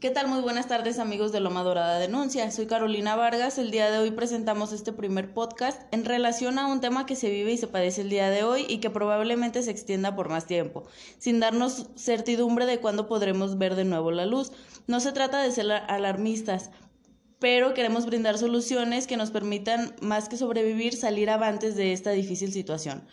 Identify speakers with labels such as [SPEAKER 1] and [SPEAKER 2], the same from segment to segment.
[SPEAKER 1] ¿Qué tal? Muy buenas tardes amigos de Loma Dorada Denuncia. Soy Carolina Vargas. El día de hoy presentamos este primer podcast en relación a un tema que se vive y se padece el día de hoy y que probablemente se extienda por más tiempo, sin darnos certidumbre de cuándo podremos ver de nuevo la luz. No se trata de ser alarmistas, pero queremos brindar soluciones que nos permitan, más que sobrevivir, salir avantes de esta difícil situación.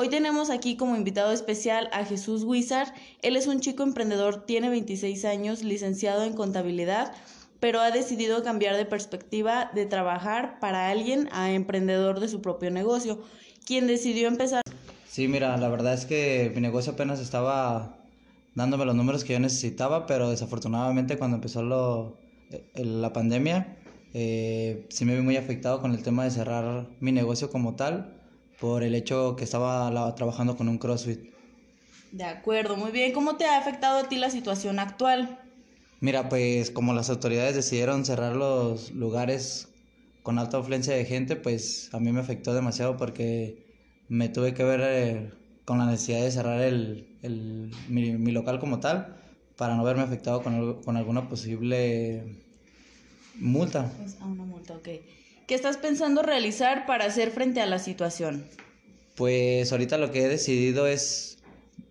[SPEAKER 1] Hoy tenemos aquí como invitado especial a Jesús Wizard. Él es un chico emprendedor, tiene 26 años, licenciado en contabilidad, pero ha decidido cambiar de perspectiva de trabajar para alguien a emprendedor de su propio negocio, quien decidió empezar.
[SPEAKER 2] Sí, mira, la verdad es que mi negocio apenas estaba dándome los números que yo necesitaba, pero desafortunadamente cuando empezó lo, la pandemia, eh, sí me vi muy afectado con el tema de cerrar mi negocio como tal, por el hecho que estaba trabajando con un CrossFit.
[SPEAKER 1] De acuerdo, muy bien. ¿Cómo te ha afectado a ti la situación actual?
[SPEAKER 2] Mira, pues como las autoridades decidieron cerrar los lugares con alta afluencia de gente, pues a mí me afectó demasiado porque me tuve que ver eh, con la necesidad de cerrar el, el mi, mi local como tal para no verme afectado con, con alguna posible multa.
[SPEAKER 1] Pues, a una multa, ok. ¿Qué estás pensando realizar para hacer frente a la situación?
[SPEAKER 2] Pues ahorita lo que he decidido es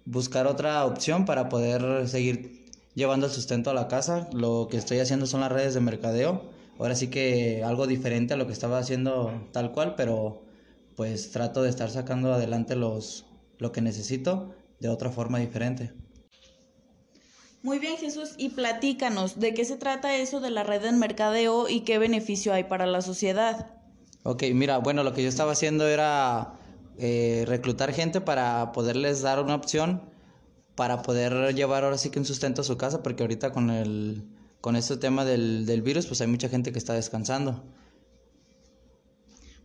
[SPEAKER 2] buscar otra opción para poder seguir llevando el sustento a la casa. Lo que estoy haciendo son las redes de mercadeo. Ahora sí que algo diferente a lo que estaba haciendo tal cual, pero pues trato de estar sacando adelante los lo que necesito de otra forma diferente.
[SPEAKER 1] Muy bien, Jesús, y platícanos, ¿de qué se trata eso de la red de mercadeo y qué beneficio hay para la sociedad?
[SPEAKER 2] Ok, mira, bueno, lo que yo estaba haciendo era eh, reclutar gente para poderles dar una opción para poder llevar ahora sí que un sustento a su casa, porque ahorita con el con este tema del, del virus, pues hay mucha gente que está descansando.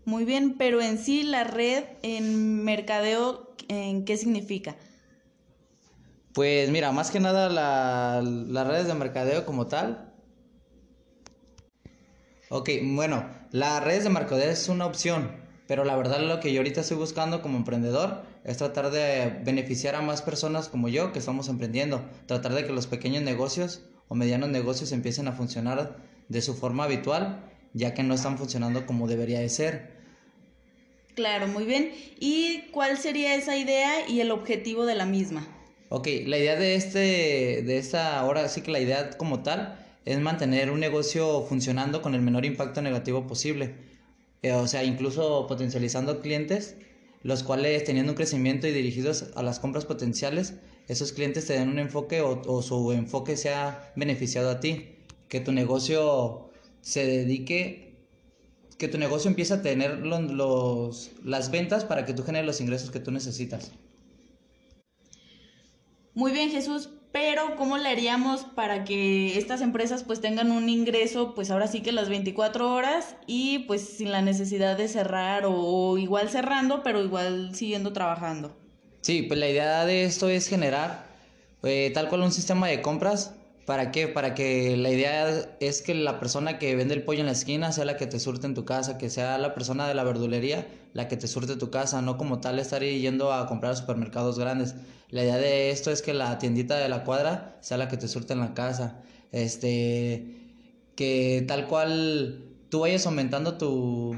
[SPEAKER 1] Muy bien, pero en sí la red en mercadeo, ¿en qué significa?
[SPEAKER 2] Pues mira, más que nada la, las redes de mercadeo como tal. Ok, bueno, las redes de mercadeo es una opción, pero la verdad lo que yo ahorita estoy buscando como emprendedor es tratar de beneficiar a más personas como yo que estamos emprendiendo, tratar de que los pequeños negocios o medianos negocios empiecen a funcionar de su forma habitual, ya que no están funcionando como debería de ser.
[SPEAKER 1] Claro, muy bien. ¿Y cuál sería esa idea y el objetivo de la misma?
[SPEAKER 2] Ok, la idea de este, de esta, ahora sí que la idea como tal es mantener un negocio funcionando con el menor impacto negativo posible. Eh, o sea, incluso potencializando clientes, los cuales teniendo un crecimiento y dirigidos a las compras potenciales, esos clientes te den un enfoque o, su enfoque sea beneficiado a ti. Que tu negocio se dedique, que tu negocio empiece a tener los, los, las ventas para que tú generes los ingresos que tú necesitas.
[SPEAKER 1] Muy bien, Jesús, pero ¿cómo le haríamos para que estas empresas pues tengan un ingreso pues ahora sí que las 24 horas y pues sin la necesidad de cerrar o, igual cerrando, pero igual siguiendo trabajando?
[SPEAKER 2] Sí, pues la idea de esto es generar eh, tal cual un sistema de compras ¿Para qué? Para que la idea es que la persona que vende el pollo en la esquina sea la que te surte en tu casa, que sea la persona de la verdulería la que te surte tu casa, no como tal estar yendo a comprar a supermercados grandes. La idea de esto es que la tiendita de la cuadra sea la que te surte en la casa. Este, que tal cual tú vayas aumentando tu,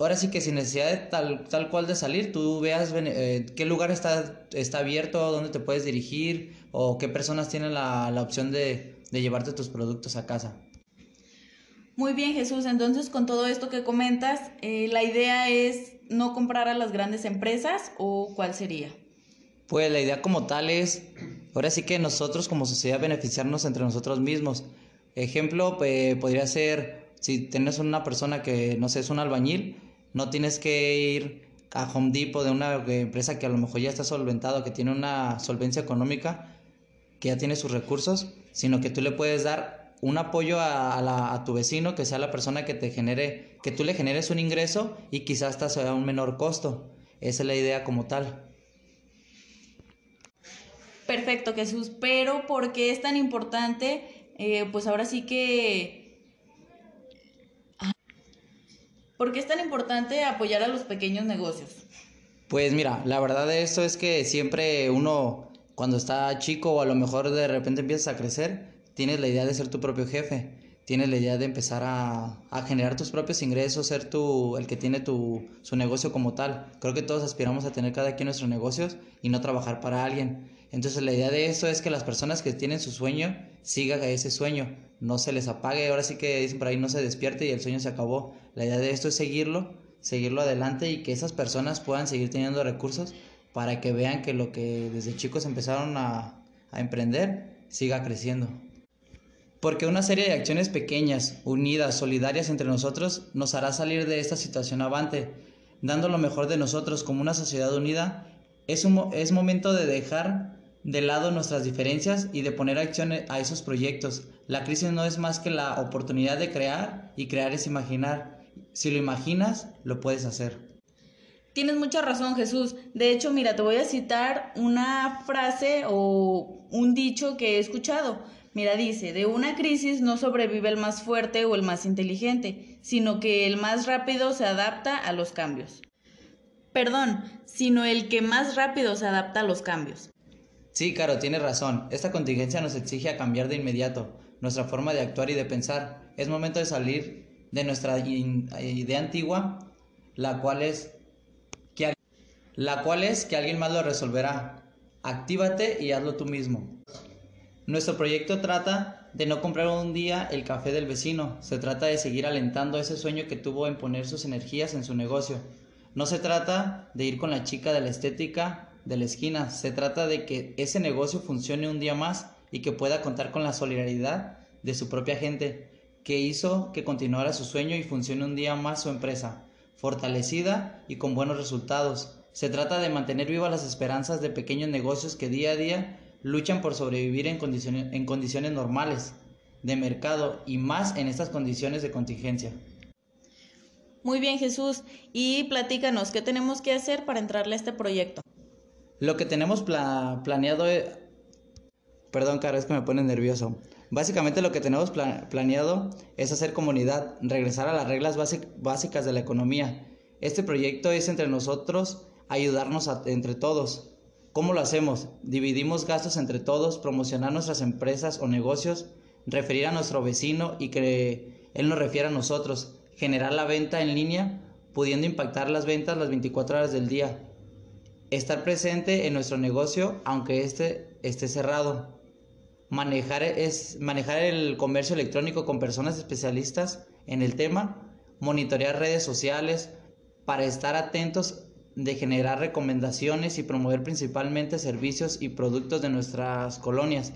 [SPEAKER 2] ahora sí que sin necesidad de tal, tal cual de salir, tú veas eh, qué lugar está, está abierto, dónde te puedes dirigir o qué personas tienen la, la opción de, de llevarte tus productos a casa.
[SPEAKER 1] Muy bien, Jesús. Entonces, con todo esto que comentas, eh, la idea es no comprar a las grandes empresas o cuál sería?
[SPEAKER 2] Pues la idea como tal es, ahora sí que nosotros como sociedad beneficiarnos entre nosotros mismos. Ejemplo, pues, podría ser, si tienes una persona que, no sé, es un albañil, no tienes que ir a Home Depot de una empresa que a lo mejor ya está solventado, que tiene una solvencia económica, que ya tiene sus recursos, sino que tú le puedes dar un apoyo a, a, tu vecino, que sea la persona que te genere, que tú le generes un ingreso y quizás hasta sea un menor costo. Esa es la idea como tal.
[SPEAKER 1] Perfecto, Jesús. Pero ¿por qué es tan importante? Eh, pues ahora sí que ¿Por qué es tan importante apoyar a los pequeños negocios?
[SPEAKER 2] Pues mira, la verdad de esto es que siempre uno, cuando está chico o a lo mejor de repente empiezas a crecer, tienes la idea de ser tu propio jefe, tienes la idea de empezar a, generar tus propios ingresos, ser tú el que tiene tu, su negocio como tal. Creo que todos aspiramos a tener cada quien nuestros negocios y no trabajar para alguien. Entonces la idea de esto es que las personas que tienen su sueño sigan a ese sueño, no se les apague, ahora sí que dicen por ahí no se despierte y el sueño se acabó. La idea de esto es seguirlo, seguirlo adelante y que esas personas puedan seguir teniendo recursos para que vean que lo que desde chicos empezaron a, a emprender siga creciendo. Porque una serie de acciones pequeñas, unidas, solidarias entre nosotros nos hará salir de esta situación avante, dando lo mejor de nosotros como una sociedad unida. Es, un, es momento de dejar de lado nuestras diferencias y de poner acción a esos proyectos. La crisis no es más que la oportunidad de crear y crear es imaginar. Si lo imaginas, lo puedes hacer.
[SPEAKER 1] Tienes mucha razón, Jesús. De hecho, mira, te voy a citar una frase o un dicho que he escuchado. Mira, dice, de una crisis no sobrevive el más fuerte o el más inteligente, sino que el más rápido se adapta a los cambios. Perdón, sino el que más rápido se adapta a los cambios.
[SPEAKER 2] Sí, Caro, tienes razón. Esta contingencia nos exige a cambiar de inmediato nuestra forma de actuar y de pensar. Es momento de salir de nuestra idea antigua, la cual es que, la cual es que alguien más lo resolverá. Actívate y hazlo tú mismo. Nuestro proyecto trata de no comprar un día el café del vecino, se trata de seguir alentando ese sueño que tuvo en poner sus energías en su negocio. No se trata de ir con la chica de la estética de la esquina. Se trata de que ese negocio funcione un día más y que pueda contar con la solidaridad de su propia gente, que hizo que continuara su sueño y funcione un día más su empresa, fortalecida y con buenos resultados. Se trata de mantener vivas las esperanzas de pequeños negocios que día a día luchan por sobrevivir en condiciones, en condiciones normales de mercado y más en estas condiciones de contingencia.
[SPEAKER 1] Muy bien Jesús, y platícanos, ¿qué tenemos que hacer para entrarle a este proyecto?
[SPEAKER 2] Lo que tenemos planeado es... Perdón, Caro, es que me pone nervioso. Básicamente lo que tenemos planeado es hacer comunidad, regresar a las reglas básicas de la economía. Este proyecto es entre nosotros ayudarnos entre todos. ¿Cómo lo hacemos? Dividimos gastos entre todos, promocionar nuestras empresas o negocios, referir a nuestro vecino y que él nos refiera a nosotros, generar la venta en línea, pudiendo impactar las ventas las 24 horas del día, Estar presente en nuestro negocio aunque este esté cerrado. Manejar, es, manejar el comercio electrónico con personas especialistas en el tema. Monitorear redes sociales para estar atentos de generar recomendaciones y promover principalmente servicios y productos de nuestras colonias.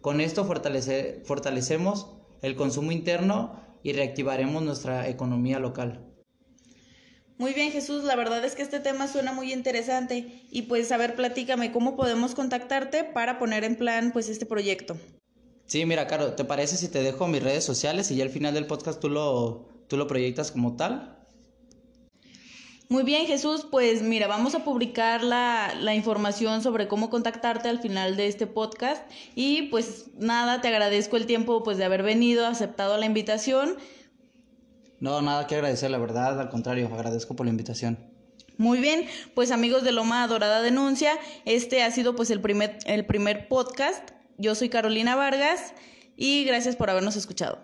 [SPEAKER 2] Con esto fortalecemos el consumo interno y reactivaremos nuestra economía local.
[SPEAKER 1] Muy bien, Jesús, la verdad es que este tema suena muy interesante y pues a ver, platícame cómo podemos contactarte para poner en plan pues este proyecto.
[SPEAKER 2] Sí, mira, Caro, ¿te parece si te dejo mis redes sociales y ya al final del podcast tú lo, tú lo proyectas como tal?
[SPEAKER 1] Muy bien, Jesús, pues mira, vamos a publicar la, la, información sobre cómo contactarte al final de este podcast y pues nada, te agradezco el tiempo pues de haber venido, aceptado la invitación
[SPEAKER 2] no, nada que agradecer, la verdad, al contrario, agradezco por la invitación.
[SPEAKER 1] Muy bien, pues amigos de Loma Dorada Denuncia, este ha sido pues el primer, el primer podcast. Yo soy Carolina Vargas y gracias por habernos escuchado.